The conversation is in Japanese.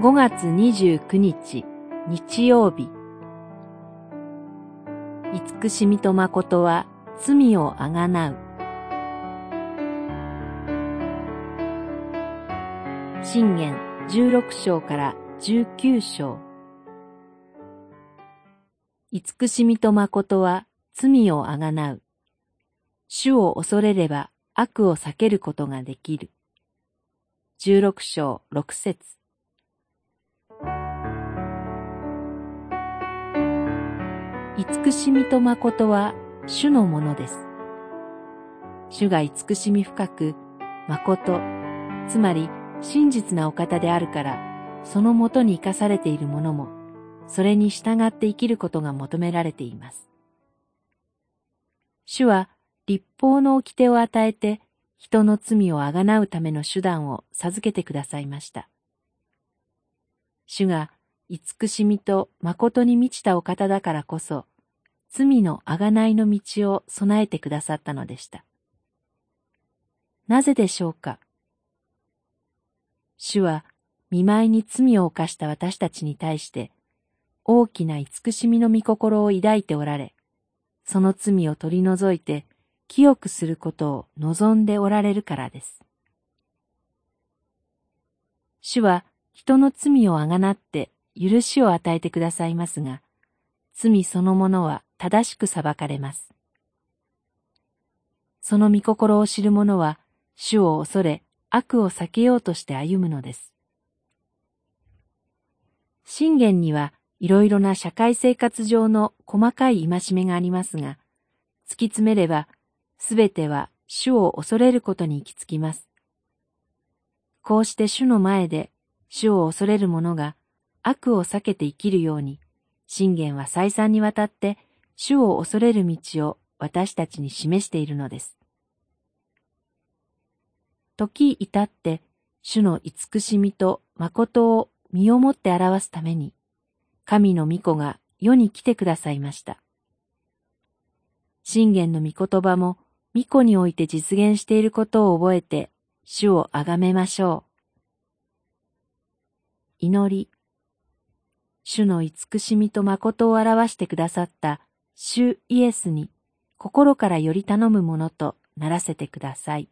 5月29日日曜日。慈しみと誠は罪をあがなう。信玄16章から19章。慈しみと誠は罪をあがなう。主を恐れれば悪を避けることができる。16章6節。慈しみと誠は主のものです。主が慈しみ深く、誠、つまり真実なお方であるから、そのもとに生かされているものも、それに従って生きることが求められています。主は立法の掟を与えて、人の罪をあがなうための手段を授けてくださいました。主が慈しみと誠に満ちたお方だからこそ、罪のあがないの道を備えてくださったのでした。なぜでしょうか？主は見舞いに罪を犯した私たちに対して、大きな慈しみの御心を抱いておられ、その罪を取り除いて清くすることを望んでおられるからです。主は人の罪をあがなって許しを与えてくださいますが、罪そのものは正しく裁かれます。その御心を知る者は、主を恐れ、悪を避けようとして歩むのです。信玄にはいろいろな社会生活上の細かい戒めがありますが、突き詰めれば、すべては主を恐れることに行き着きます。こうして主の前で主を恐れる者が悪を避けて生きるように、信玄は再三にわたって主を恐れる道を私たちに示しているのです。時至って主の慈しみと誠を身をもって表すために、神の御子が世に来てくださいました。信玄の御言葉も御子において実現していることを覚えて、主をあがめましょう。祈り。主の慈しみと誠を表してくださった主イエスに心からより頼むものとならせてください。